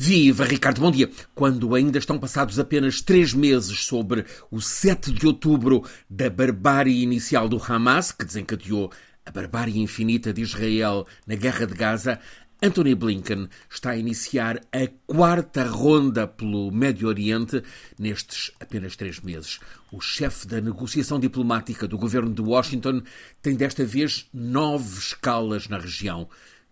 Viva, Ricardo, bom dia. Quando ainda estão passados apenas três meses sobre o 7 de outubro da barbárie inicial do Hamas, que desencadeou a barbárie infinita de Israel na Guerra de Gaza, Anthony Blinken está a iniciar a quarta ronda pelo Médio Oriente nestes apenas três meses. O chefe da negociação diplomática do governo de Washington tem desta vez nove escalas na região.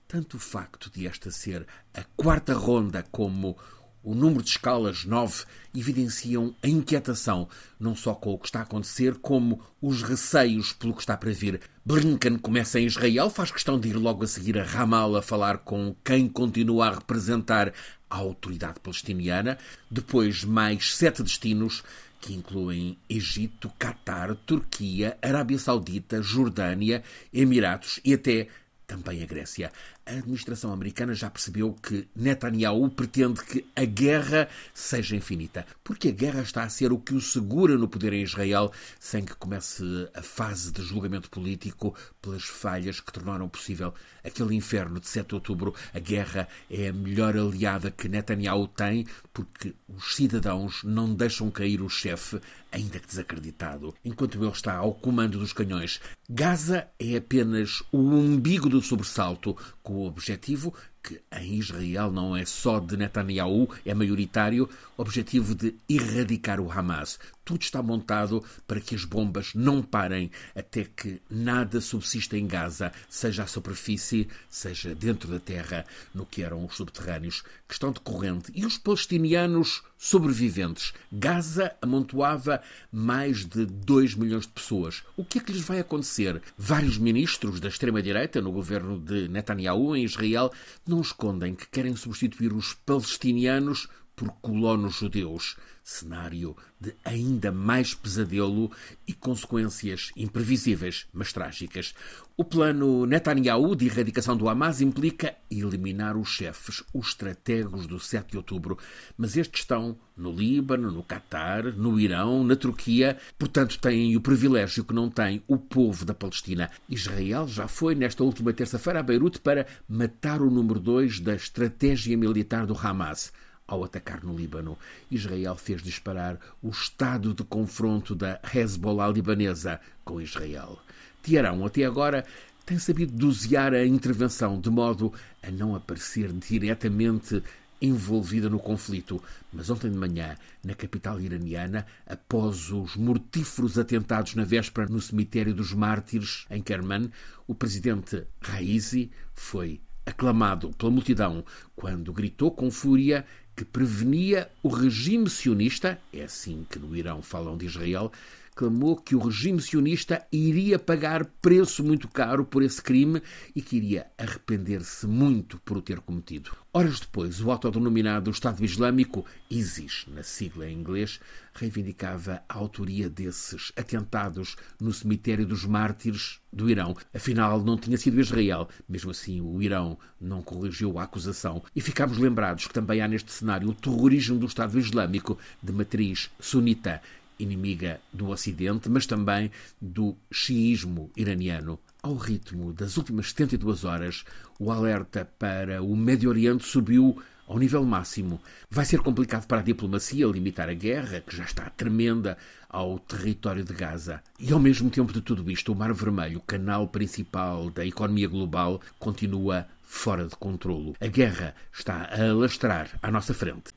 Tanto o facto de esta ser a quarta ronda como o número de escalas 9 evidenciam a inquietação, não só com o que está a acontecer, como os receios pelo que está para vir. Blinken começa em Israel, faz questão de ir logo a seguir a Ramallah falar com quem continua a representar a autoridade palestiniana. Depois, mais sete destinos que incluem Egito, Catar, Turquia, Arábia Saudita, Jordânia, Emiratos e até também a Grécia. A administração americana já percebeu que Netanyahu pretende que a guerra seja infinita, porque a guerra está a ser o que o segura no poder em Israel, sem que comece a fase de julgamento político pelas falhas que tornaram possível aquele inferno de 7 de outubro. A guerra é a melhor aliada que Netanyahu tem, porque os cidadãos não deixam cair o chefe, ainda que desacreditado, enquanto ele está ao comando dos canhões. Gaza é apenas o umbigo do sobressalto, com o objetivo que em Israel não é só de Netanyahu, é maioritário, objetivo de erradicar o Hamas. Tudo está montado para que as bombas não parem até que nada subsista em Gaza, seja à superfície, seja dentro da terra, no que eram os subterrâneos, que estão decorrente. E os palestinianos sobreviventes. Gaza amontoava mais de 2 milhões de pessoas. O que é que lhes vai acontecer? Vários ministros da extrema-direita no governo de Netanyahu em Israel não não escondem que querem substituir os palestinianos por colonos judeus, cenário de ainda mais pesadelo e consequências imprevisíveis, mas trágicas. O plano Netanyahu de erradicação do Hamas implica eliminar os chefes, os estrategos do 7 de outubro, mas estes estão no Líbano, no Catar, no Irão, na Turquia, portanto têm o privilégio que não tem o povo da Palestina. Israel já foi nesta última terça-feira a Beirute para matar o número 2 da estratégia militar do Hamas. Ao atacar no Líbano, Israel fez disparar o estado de confronto da Hezbollah libanesa com Israel. Teherão, até agora, tem sabido dosear a intervenção de modo a não aparecer diretamente envolvida no conflito. Mas ontem de manhã, na capital iraniana, após os mortíferos atentados na véspera no cemitério dos mártires em Kerman, o presidente Raisi foi aclamado pela multidão quando gritou com fúria que prevenia o regime sionista, é assim que no Irão falam de Israel, clamou que o regime sionista iria pagar preço muito caro por esse crime e que iria arrepender-se muito por o ter cometido. Horas depois, o autodenominado Estado Islâmico, ISIS, na sigla em inglês, reivindicava a autoria desses atentados no cemitério dos mártires do Irão. Afinal, não tinha sido Israel. Mesmo assim, o Irão não corrigiu a acusação. E ficámos lembrados que também há neste cenário o terrorismo do Estado Islâmico de matriz sunita inimiga do Ocidente, mas também do xiismo iraniano. Ao ritmo das últimas 72 horas, o alerta para o Médio Oriente subiu ao nível máximo. Vai ser complicado para a diplomacia limitar a guerra, que já está tremenda, ao território de Gaza. E ao mesmo tempo de tudo isto, o Mar Vermelho, canal principal da economia global, continua fora de controlo. A guerra está a alastrar à nossa frente.